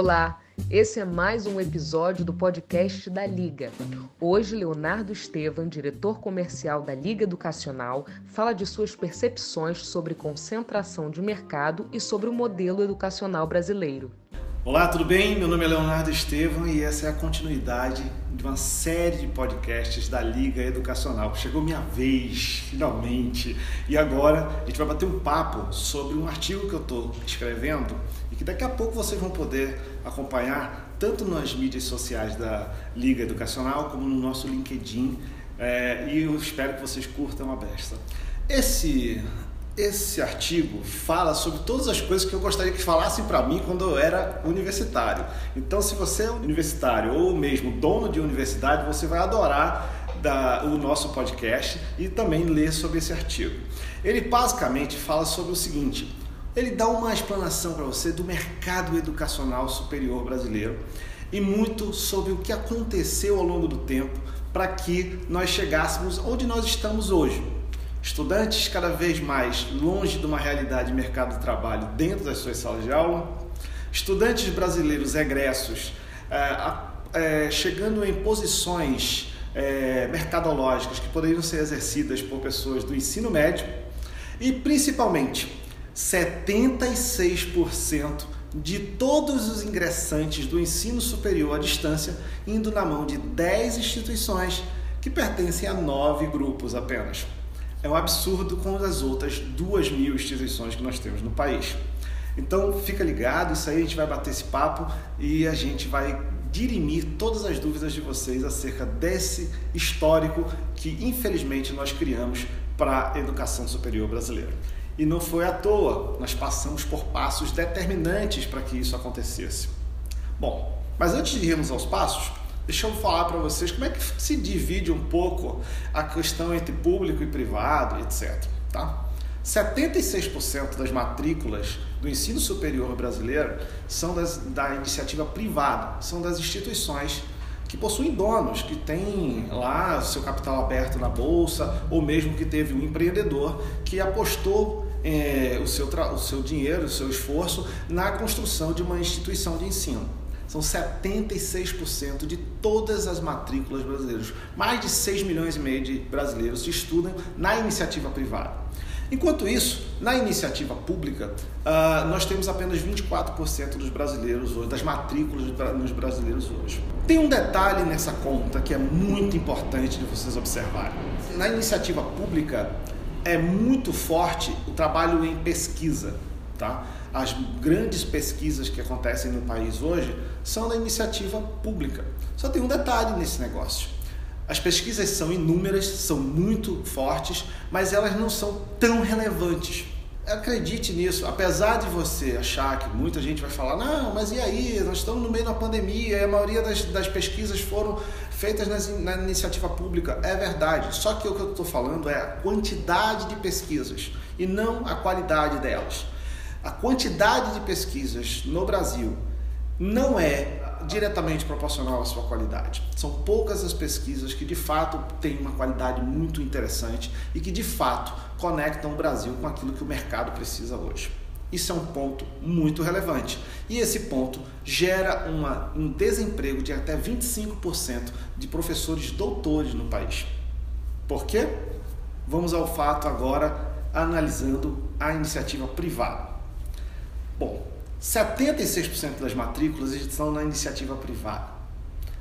Olá, esse é mais um episódio do podcast da Liga. Hoje, Leonardo Estevam, diretor comercial da Liga Educacional, fala de suas percepções sobre concentração de mercado e sobre o modelo educacional brasileiro. Olá, tudo bem? Meu nome é Leonardo Estevam e essa é a continuidade de uma série de podcasts da Liga Educacional. Chegou minha vez, finalmente, e agora a gente vai bater um papo sobre um artigo que eu estou escrevendo e que daqui a pouco vocês vão poder acompanhar tanto nas mídias sociais da Liga Educacional como no nosso LinkedIn. É, e eu espero que vocês curtam a besta. Esse esse artigo fala sobre todas as coisas que eu gostaria que falassem para mim quando eu era universitário. Então, se você é universitário ou mesmo dono de universidade, você vai adorar da, o nosso podcast e também ler sobre esse artigo. Ele basicamente fala sobre o seguinte: ele dá uma explanação para você do mercado educacional superior brasileiro e muito sobre o que aconteceu ao longo do tempo para que nós chegássemos onde nós estamos hoje. Estudantes cada vez mais longe de uma realidade de mercado de trabalho dentro das suas salas de aula, estudantes brasileiros egressos é, é, chegando em posições é, mercadológicas que poderiam ser exercidas por pessoas do ensino médio. E principalmente 76% de todos os ingressantes do ensino superior à distância indo na mão de 10 instituições que pertencem a nove grupos apenas é um absurdo com as outras duas mil instituições que nós temos no país. Então fica ligado, isso aí a gente vai bater esse papo e a gente vai dirimir todas as dúvidas de vocês acerca desse histórico que infelizmente nós criamos para a educação superior brasileira. E não foi à toa, nós passamos por passos determinantes para que isso acontecesse. Bom, mas antes de irmos aos passos, Deixa eu falar para vocês como é que se divide um pouco a questão entre público e privado, etc. Tá? 76% das matrículas do ensino superior brasileiro são das, da iniciativa privada, são das instituições que possuem donos, que têm lá seu capital aberto na bolsa, ou mesmo que teve um empreendedor que apostou é, o, seu o seu dinheiro, o seu esforço na construção de uma instituição de ensino. São 76% de todas as matrículas brasileiras. Mais de 6 milhões e meio de brasileiros estudam na iniciativa privada. Enquanto isso, na iniciativa pública, uh, nós temos apenas 24% dos brasileiros hoje, das matrículas dos brasileiros hoje. Tem um detalhe nessa conta que é muito importante de vocês observarem. Na iniciativa pública, é muito forte o trabalho em pesquisa. Tá? As grandes pesquisas que acontecem no país hoje são da iniciativa pública. Só tem um detalhe nesse negócio. As pesquisas são inúmeras, são muito fortes, mas elas não são tão relevantes. Acredite nisso, apesar de você achar que muita gente vai falar, não, mas e aí? Nós estamos no meio da pandemia a maioria das, das pesquisas foram feitas nas, na iniciativa pública. É verdade, só que o que eu estou falando é a quantidade de pesquisas e não a qualidade delas. A quantidade de pesquisas no Brasil não é diretamente proporcional à sua qualidade. São poucas as pesquisas que de fato têm uma qualidade muito interessante e que de fato conectam o Brasil com aquilo que o mercado precisa hoje. Isso é um ponto muito relevante. E esse ponto gera uma, um desemprego de até 25% de professores doutores no país. Por quê? Vamos ao fato agora analisando a iniciativa privada. Bom, 76% das matrículas estão na iniciativa privada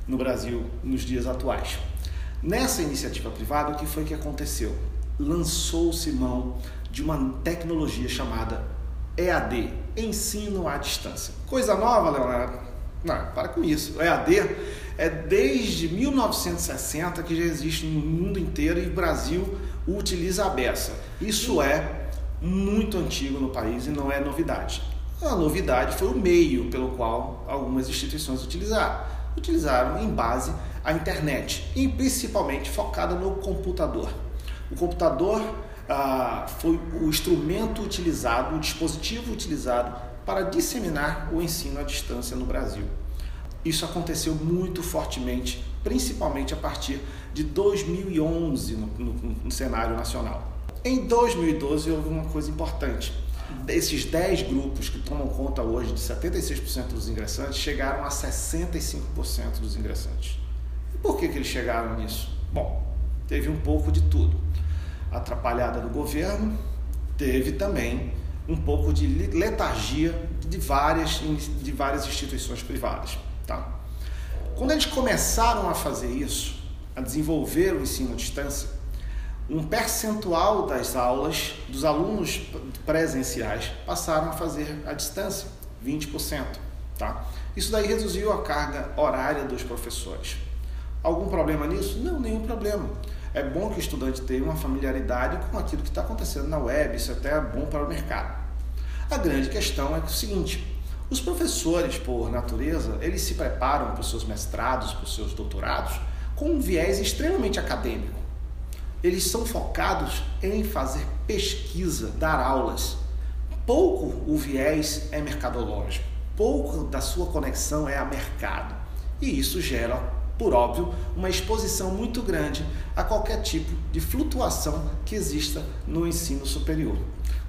no Brasil nos dias atuais. Nessa iniciativa privada, o que foi que aconteceu? Lançou-se mão de uma tecnologia chamada EAD, Ensino à Distância. Coisa nova, Leonardo? Não, para com isso. O EAD é desde 1960 que já existe no mundo inteiro e o Brasil utiliza a beça. Isso é muito antigo no país e não é novidade. A novidade foi o meio pelo qual algumas instituições utilizaram. Utilizaram em base à internet e principalmente focada no computador. O computador ah, foi o instrumento utilizado, o dispositivo utilizado para disseminar o ensino à distância no Brasil. Isso aconteceu muito fortemente, principalmente a partir de 2011 no, no, no cenário nacional. Em 2012 houve uma coisa importante Esses 10 grupos que tomam conta hoje de 76% dos ingressantes chegaram a 65% dos ingressantes. E por que, que eles chegaram nisso? Bom, teve um pouco de tudo. Atrapalhada do governo, teve também um pouco de letargia de várias, de várias instituições privadas. Tá? Quando eles começaram a fazer isso, a desenvolver o ensino à distância, um percentual das aulas dos alunos presenciais passaram a fazer à distância, 20%. Tá? Isso daí reduziu a carga horária dos professores. Algum problema nisso? Não, nenhum problema. É bom que o estudante tenha uma familiaridade com aquilo que está acontecendo na web, isso até é bom para o mercado. A grande questão é, é o seguinte: os professores, por natureza, eles se preparam para os seus mestrados, para os seus doutorados, com um viés extremamente acadêmico. Eles são focados em fazer pesquisa, dar aulas. Pouco o viés é mercadológico, pouco da sua conexão é a mercado. E isso gera, por óbvio, uma exposição muito grande a qualquer tipo de flutuação que exista no ensino superior.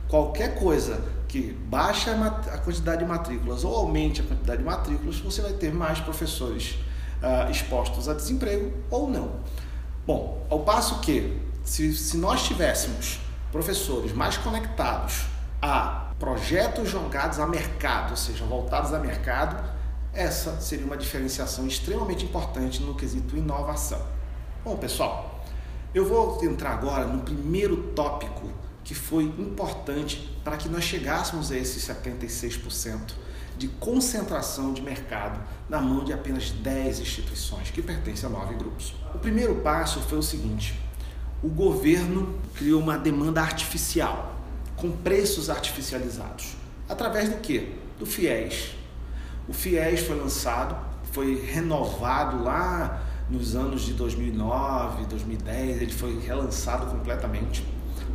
Qualquer coisa que baixe a quantidade de matrículas ou aumente a quantidade de matrículas, você vai ter mais professores uh, expostos a desemprego ou não. Bom, ao passo que, se, se nós tivéssemos professores mais conectados a projetos jogados a mercado, ou seja, voltados a mercado, essa seria uma diferenciação extremamente importante no quesito inovação. Bom, pessoal, eu vou entrar agora no primeiro tópico que foi importante para que nós chegássemos a esses 76% de concentração de mercado na mão de apenas 10 instituições, que pertencem a nove grupos. O primeiro passo foi o seguinte: o governo criou uma demanda artificial, com preços artificializados. Através do que? Do FIES. O FIES foi lançado, foi renovado lá nos anos de 2009, 2010, ele foi relançado completamente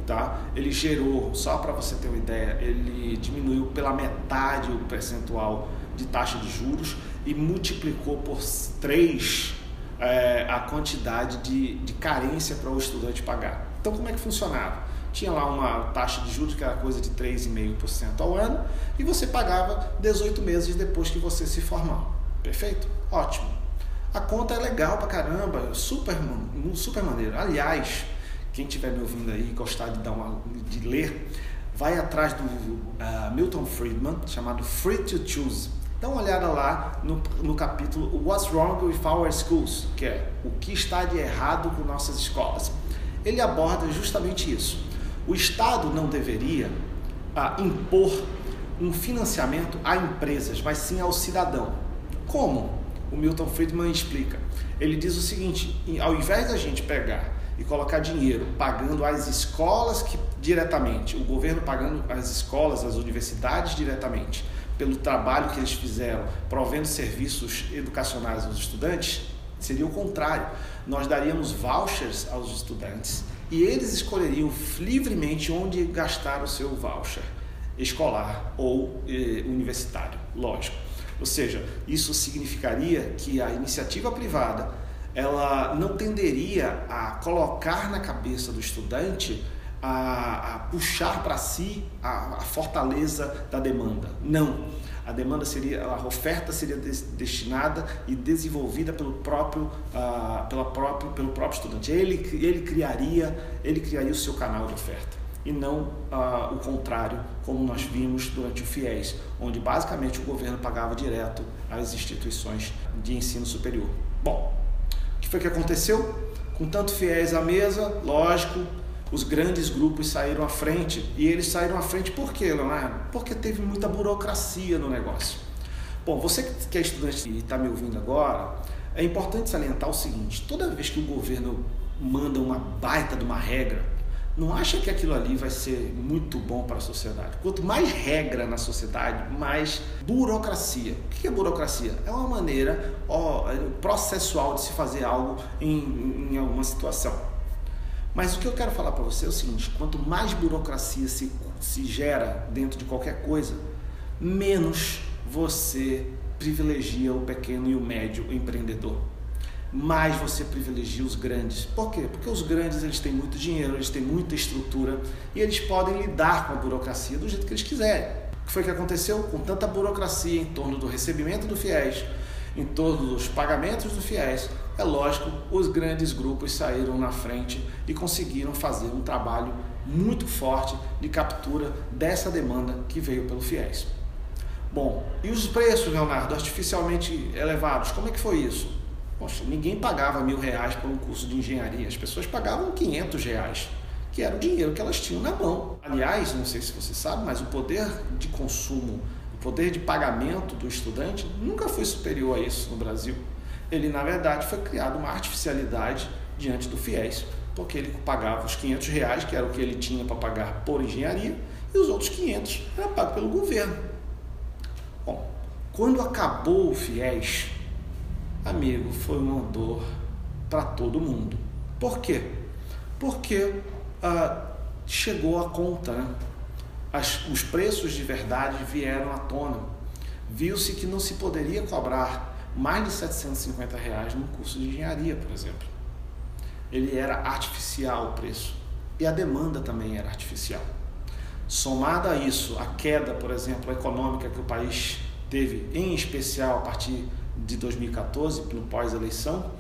tá? Ele gerou, só para você ter uma ideia, ele diminuiu pela metade o percentual de taxa de juros e multiplicou por três é, a quantidade de, de carência para o estudante pagar. Então, como é que funcionava? Tinha lá uma taxa de juros que era coisa de 3,5% ao ano e você pagava 18 meses depois que você se formar. Perfeito? Ótimo. A conta é legal pra caramba, super, super maneiro. Aliás, quem estiver me ouvindo aí e gostar de, dar uma, de ler, vai atrás do uh, Milton Friedman, chamado Free to Choose. Dá uma olhada lá no, no capítulo What's Wrong with Our Schools, que é o que está de errado com nossas escolas. Ele aborda justamente isso. O Estado não deveria uh, impor um financiamento a empresas, mas sim ao cidadão. Como? O Milton Friedman explica. Ele diz o seguinte: ao invés da gente pegar e colocar dinheiro pagando as escolas que diretamente, o governo pagando as escolas, as universidades diretamente, pelo trabalho que eles fizeram, provendo serviços educacionais aos estudantes, seria o contrário. Nós daríamos vouchers aos estudantes e eles escolheriam livremente onde gastar o seu voucher escolar ou eh, universitário, lógico. Ou seja, isso significaria que a iniciativa privada ela não tenderia a colocar na cabeça do estudante a, a puxar para si a, a, fortaleza da demanda. Não. A demanda seria, a oferta seria des, destinada e desenvolvida pelo próprio, uh, pela próprio, pelo próprio estudante. Ele, ele, criaria, ele criaria o seu canal de oferta e não uh, o contrário, como nós vimos durante o FIES, onde basicamente o governo pagava direto às instituições de ensino superior. Bom, foi que aconteceu? Com tanto fiéis à mesa, lógico, os grandes grupos saíram à frente. E eles saíram à frente por quê, Leonardo? Porque teve muita burocracia no negócio. Bom, você que é estudante e está me ouvindo agora, é importante salientar o seguinte: toda vez que o governo manda uma baita de uma regra, não acha que aquilo ali vai ser muito bom para a sociedade. Quanto mais regra na sociedade, mais burocracia. O que é burocracia? É uma maneira processual de se fazer algo em, em alguma situação. Mas o que eu quero falar para você é o seguinte: quanto mais burocracia se, se gera dentro de qualquer coisa, menos você privilegia o pequeno e o médio empreendedor. mais você privilegia os grandes. Por quê? Porque os grandes eles têm muito dinheiro, eles têm muita estrutura e eles podem lidar com a burocracia do jeito que eles quiserem. O que foi que aconteceu? Com tanta burocracia em torno do recebimento do fiéis, em torno dos pagamentos do fiéis, é lógico, os grandes grupos saíram na frente e conseguiram fazer um trabalho muito forte de captura dessa demanda que veio pelo fiéis. Bom, e os preços, Leonardo, artificialmente elevados, como é que foi isso? Poxa, ninguém pagava mil reais por um curso de engenharia, as pessoas pagavam 500 reais, que era o dinheiro que elas tinham na mão. Aliás, não sei se você sabe, mas o poder de consumo, o poder de pagamento do estudante nunca foi superior a isso no Brasil. Ele, na verdade, foi criado uma artificialidade diante do FIES, porque ele pagava os 500 reais, que era o que ele tinha para pagar por engenharia, e os outros 500 era pago pelo governo. Bom, quando acabou o FIES, amigo, foi uma dor para todo mundo. Por quê? Porque ah, chegou a conta, né? As, os preços de verdade vieram à tona. Viu-se que não se poderia cobrar mais de 750 reais num curso de engenharia, por exemplo. Ele era artificial o preço. E a demanda também era artificial. Somada a isso, a queda, por exemplo, econômica que o país teve, em especial a partir de 2014, no pós-eleição,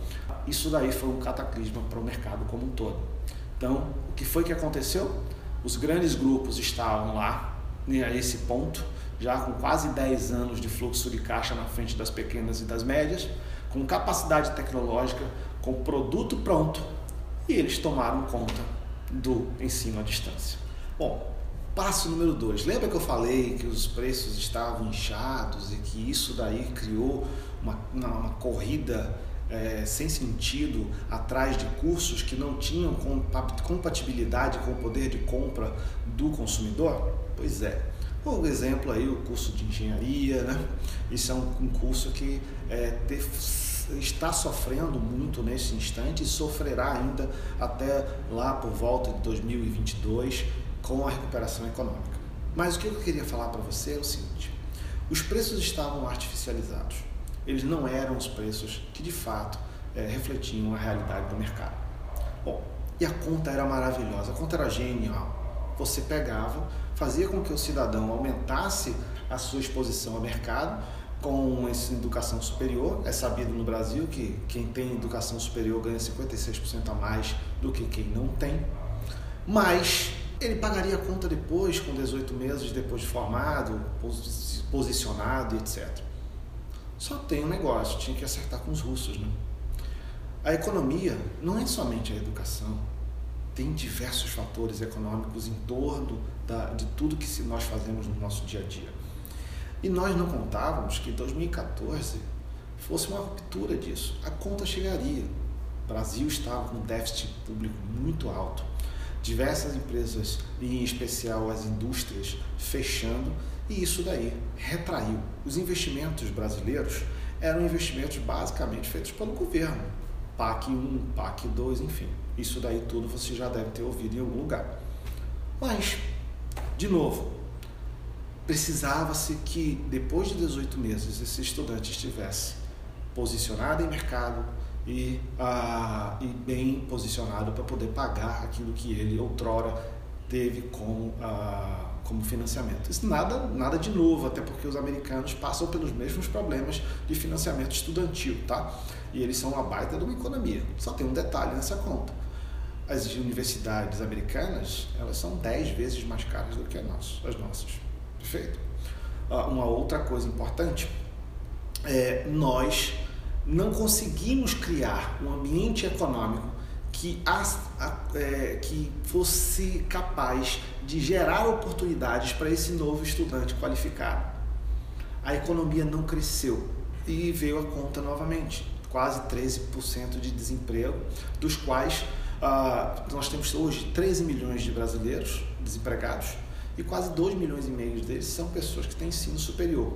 isso daí foi um cataclisma para o mercado como um todo. Então, o que foi que aconteceu? Os grandes grupos estavam lá, né, a esse ponto, já com quase 10 anos de fluxo de caixa na frente das pequenas e das médias, com capacidade tecnológica, com produto pronto, e eles tomaram conta do ensino à distância. Bom, Passo número dois. Lembra que eu falei que os preços estavam inchados e que isso daí criou uma, uma, uma corrida é, sem sentido atrás de cursos que não tinham compatibilidade com o poder de compra do consumidor? Pois é. Por exemplo, aí o curso de engenharia, né? Isso é um, um curso que é, está sofrendo muito nesse instante e sofrerá ainda até lá por volta de 2022 com a recuperação econômica. Mas o que eu queria falar para você é o seguinte: os preços estavam artificializados. Eles não eram os preços que de fato é, refletiam a realidade do mercado. Bom, e a conta era maravilhosa, a conta era genial. Você pegava, fazia com que o cidadão aumentasse a sua exposição ao mercado com essa educação superior. É sabido no Brasil que quem tem educação superior ganha 56% a mais do que quem não tem. Mas ele pagaria a conta depois, com 18 meses depois de formado, posicionado, etc. Só tem um negócio, tinha que acertar com os russos, né? A economia não é somente a educação, tem diversos fatores econômicos em torno da, de tudo que nós fazemos no nosso dia a dia. E nós não contávamos que 2014 fosse uma ruptura disso. A conta chegaria. O Brasil estava com um déficit público muito alto diversas empresas, em especial as indústrias, fechando, e isso daí retraiu. Os investimentos brasileiros eram investimentos basicamente feitos pelo governo. PAC 1, PAC 2, enfim. Isso daí tudo você já deve ter ouvido em algum lugar. Mas, de novo, precisava-se que depois de 18 meses esse estudante estivesse posicionado em mercado, e, ah, e bem posicionado para poder pagar aquilo que ele outrora teve como, ah, como financiamento. Isso nada, nada de novo, até porque os americanos passam pelos mesmos problemas de financiamento estudantil, tá? E eles são uma baita de uma economia. Só tem um detalhe nessa conta. As universidades americanas, elas são 10 vezes mais caras do que as nossas. As nossas. Perfeito? Ah, uma outra coisa importante é nós não conseguimos criar um ambiente econômico que, é, que fosse capaz de gerar oportunidades para esse novo estudante qualificado. A economia não cresceu e veio a conta novamente, quase 13% de desemprego, dos quais uh, nós temos hoje 13 milhões de brasileiros desempregados e quase 2 milhões e meio deles são pessoas que têm ensino superior.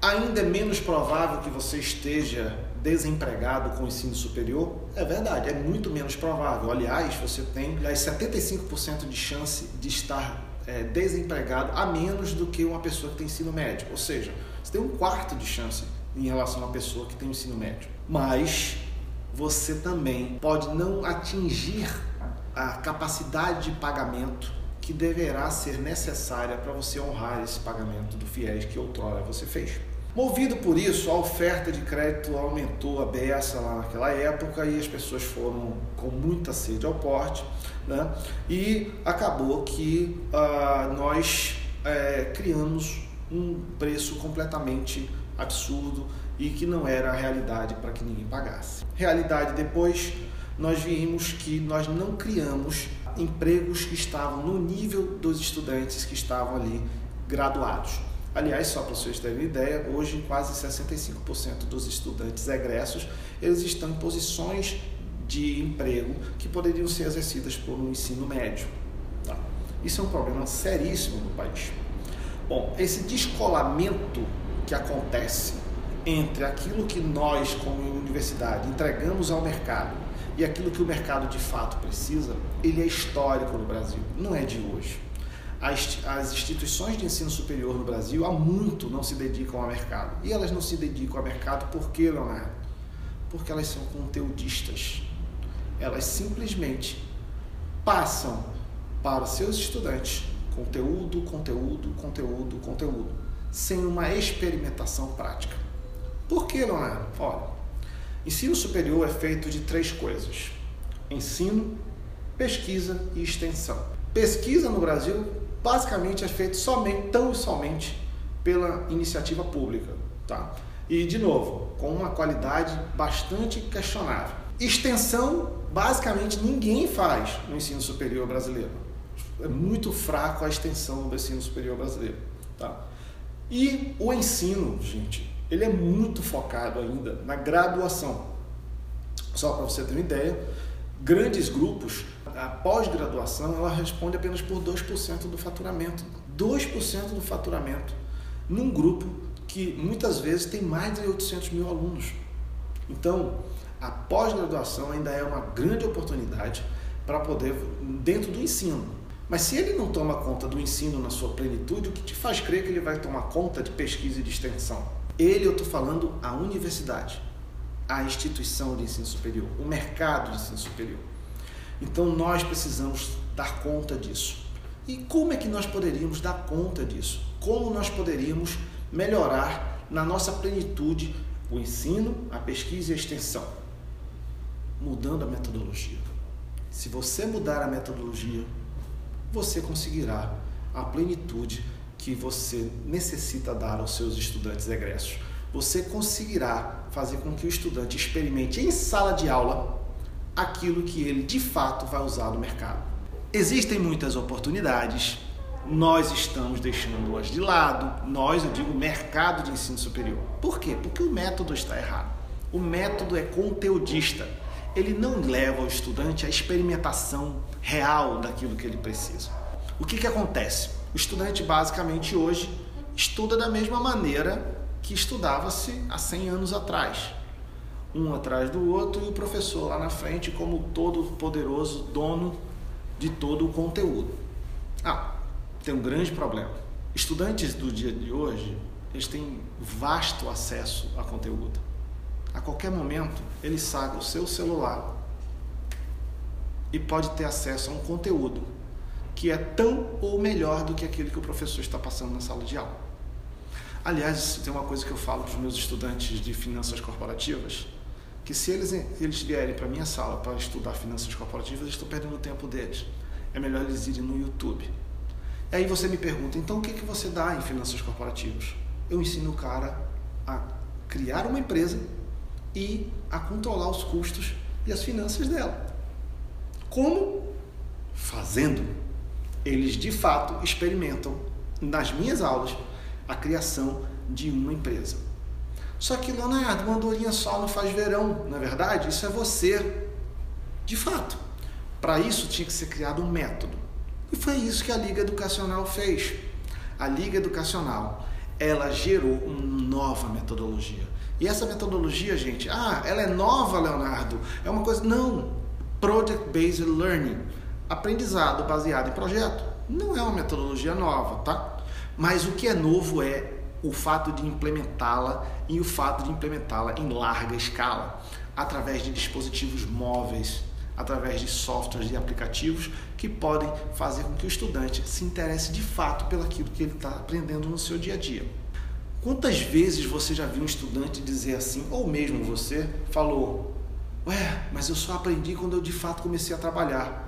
Ainda é menos provável que você esteja desempregado com ensino superior? É verdade, é muito menos provável. Aliás, você tem aliás, 75% de chance de estar é, desempregado a menos do que uma pessoa que tem ensino médio. Ou seja, você tem um quarto de chance em relação a uma pessoa que tem ensino médio. Mas você também pode não atingir a capacidade de pagamento que deverá ser necessária para você honrar esse pagamento do FIES que outrora você fez. Movido por isso, a oferta de crédito aumentou a beça lá naquela época e as pessoas foram com muita sede ao porte, né? e acabou que uh, nós é, criamos um preço completamente absurdo e que não era a realidade para que ninguém pagasse. Realidade depois, nós vimos que nós não criamos empregos que estavam no nível dos estudantes que estavam ali graduados. Aliás, só para vocês terem ideia, hoje quase 65% dos estudantes egressos eles estão em posições de emprego que poderiam ser exercidas por um ensino médio. Tá? Isso é um problema seríssimo no país. Bom, esse descolamento que acontece entre aquilo que nós, como universidade, entregamos ao mercado e aquilo que o mercado de fato precisa, ele é histórico no Brasil, não é de hoje. As, as instituições de ensino superior no Brasil há muito não se dedicam ao mercado. E elas não se dedicam ao mercado por quê, Leonardo? Porque elas são conteudistas. Elas simplesmente passam para seus estudantes conteúdo, conteúdo, conteúdo, conteúdo, sem uma experimentação prática. Por que, Leonardo? Olha, ensino superior é feito de três coisas: ensino, pesquisa e extensão. Pesquisa no Brasil basicamente é feito somente, tão somente pela iniciativa pública, tá? E de novo, com uma qualidade bastante questionável. Extensão, basicamente ninguém faz no ensino superior brasileiro. É muito fraco a extensão do ensino superior brasileiro, tá? E o ensino, gente, ele é muito focado ainda na graduação. Só para você ter uma ideia, grandes grupos, a pós-graduação, ela responde apenas por 2% do faturamento. 2% do faturamento num grupo que muitas vezes tem mais de 800 mil alunos. Então, a pós-graduação ainda é uma grande oportunidade para poder, dentro do ensino. Mas se ele não toma conta do ensino na sua plenitude, o que te faz crer que ele vai tomar conta de pesquisa e de extensão? Ele, eu estou falando, a universidade a instituição de ensino superior, o mercado de ensino superior. Então nós precisamos dar conta disso. E como é que nós poderíamos dar conta disso? Como nós poderíamos melhorar na nossa plenitude o ensino, a pesquisa e a extensão? Mudando a metodologia. Se você mudar a metodologia, você conseguirá a plenitude que você necessita dar aos seus estudantes egressos você conseguirá fazer com que o estudante experimente em sala de aula aquilo que ele de fato vai usar no mercado. Existem muitas oportunidades, nós estamos deixando-as de lado, nós, eu digo, mercado de ensino superior. Por quê? Porque o método está errado. O método é conteudista. Ele não leva o estudante à experimentação real daquilo que ele precisa. O que, que acontece? O estudante basicamente hoje estuda da mesma maneira que estudava-se há 100 anos atrás. Um atrás do outro e o professor lá na frente como todo poderoso dono de todo o conteúdo. Ah, tem um grande problema. Estudantes do dia de hoje, eles têm vasto acesso a conteúdo. A qualquer momento, ele saca o seu celular e pode ter acesso a um conteúdo que é tão ou melhor do que aquele que o professor está passando na sala de aula. Aliás, tem uma coisa que eu falo para os meus estudantes de finanças corporativas, que se eles, eles vierem para a minha sala para estudar finanças corporativas, eu estou perdendo o tempo deles. É melhor eles irem no YouTube. E aí você me pergunta, então o que, que você dá em finanças corporativas? Eu ensino o cara a criar uma empresa e a controlar os custos e as finanças dela. Como? Fazendo. Eles de fato experimentam nas minhas aulas a criação de uma empresa. Só que, Leonardo, uma andorinha só não faz verão, na é verdade? Isso é você. De fato, para isso tinha que ser criado um método. E foi isso que a Liga Educacional fez. A Liga Educacional, ela gerou uma nova metodologia. E essa metodologia, gente, ah, ela é nova, Leonardo? É uma coisa. Não! Project Based Learning. Aprendizado baseado em projeto. Não é uma metodologia nova, tá? Mas o que é novo é o fato de implementá-la e o fato de implementá-la em larga escala, através de dispositivos móveis, através de softwares e aplicativos que podem fazer com que o estudante se interesse de fato pelaquilo que ele está aprendendo no seu dia a dia. Quantas vezes você já viu um estudante dizer assim, ou mesmo você falou, ué, mas eu só aprendi quando eu de fato comecei a trabalhar.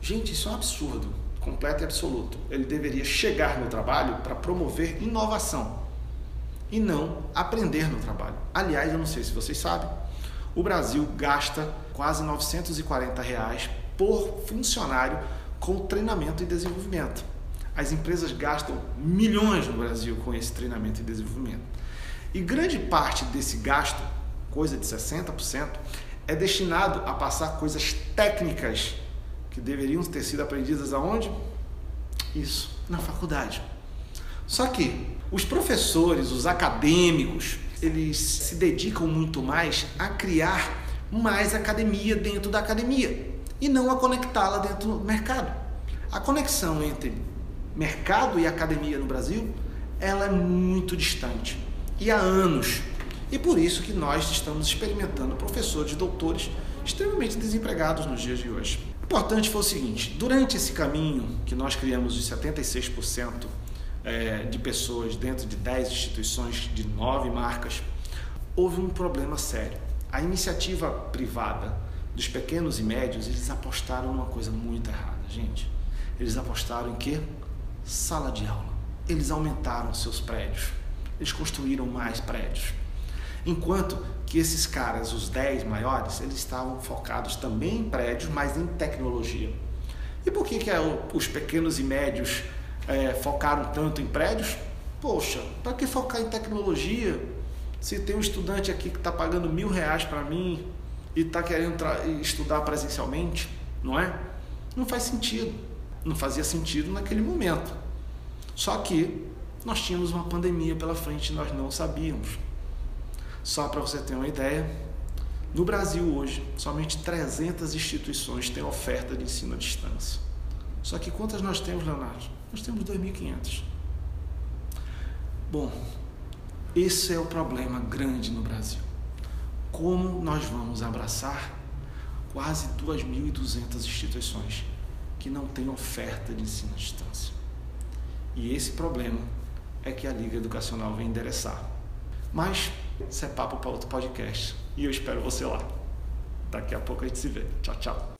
Gente, isso é um absurdo, completo e absoluto. Ele deveria chegar no trabalho para promover inovação e não aprender no trabalho. Aliás, eu não sei se vocês sabem, o Brasil gasta quase 940 reais por funcionário com treinamento e desenvolvimento. As empresas gastam milhões no Brasil com esse treinamento e desenvolvimento. E grande parte desse gasto, coisa de 60%, é destinado a passar coisas técnicas que deveriam ter sido aprendidas aonde? Isso, na faculdade. Só que os professores, os acadêmicos, eles se dedicam muito mais a criar mais academia dentro da academia e não a conectá-la dentro do mercado. A conexão entre mercado e academia no Brasil, ela é muito distante e há anos. E por isso que nós estamos experimentando professores doutores extremamente desempregados nos dias de hoje. Importante foi o seguinte: durante esse caminho que nós criamos de 76% é, de pessoas dentro de 10 instituições de 9 marcas, houve um problema sério. A iniciativa privada dos pequenos e médios, eles apostaram numa coisa muito errada, gente. Eles apostaram em quê? Sala de aula. Eles aumentaram seus prédios. Eles construíram mais prédios. Enquanto que esses caras, os 10 maiores, eles estavam focados também em prédios, mas em tecnologia. E por que, que é os pequenos e médios é, focaram tanto em prédios, poxa, para que focar em tecnologia? Se tem um estudante aqui que está pagando mil reais para mim e está querendo estudar presencialmente, não é? Não faz sentido. Não fazia sentido naquele momento. Só que nós tínhamos uma pandemia pela frente e nós não sabíamos. Só para você ter uma ideia, no Brasil hoje, somente 300 instituições têm oferta de ensino à distância. Só que quantas nós temos, Leonardo? Nós temos 2.500. Bom, esse é o problema grande no Brasil. Como nós vamos abraçar quase 2.200 instituições que não têm oferta de ensino à distância? E esse problema é que a Liga Educacional vem endereçar. Mas isso é papo para outro podcast. E eu espero você lá. Daqui a pouco a gente se vê. Tchau, tchau.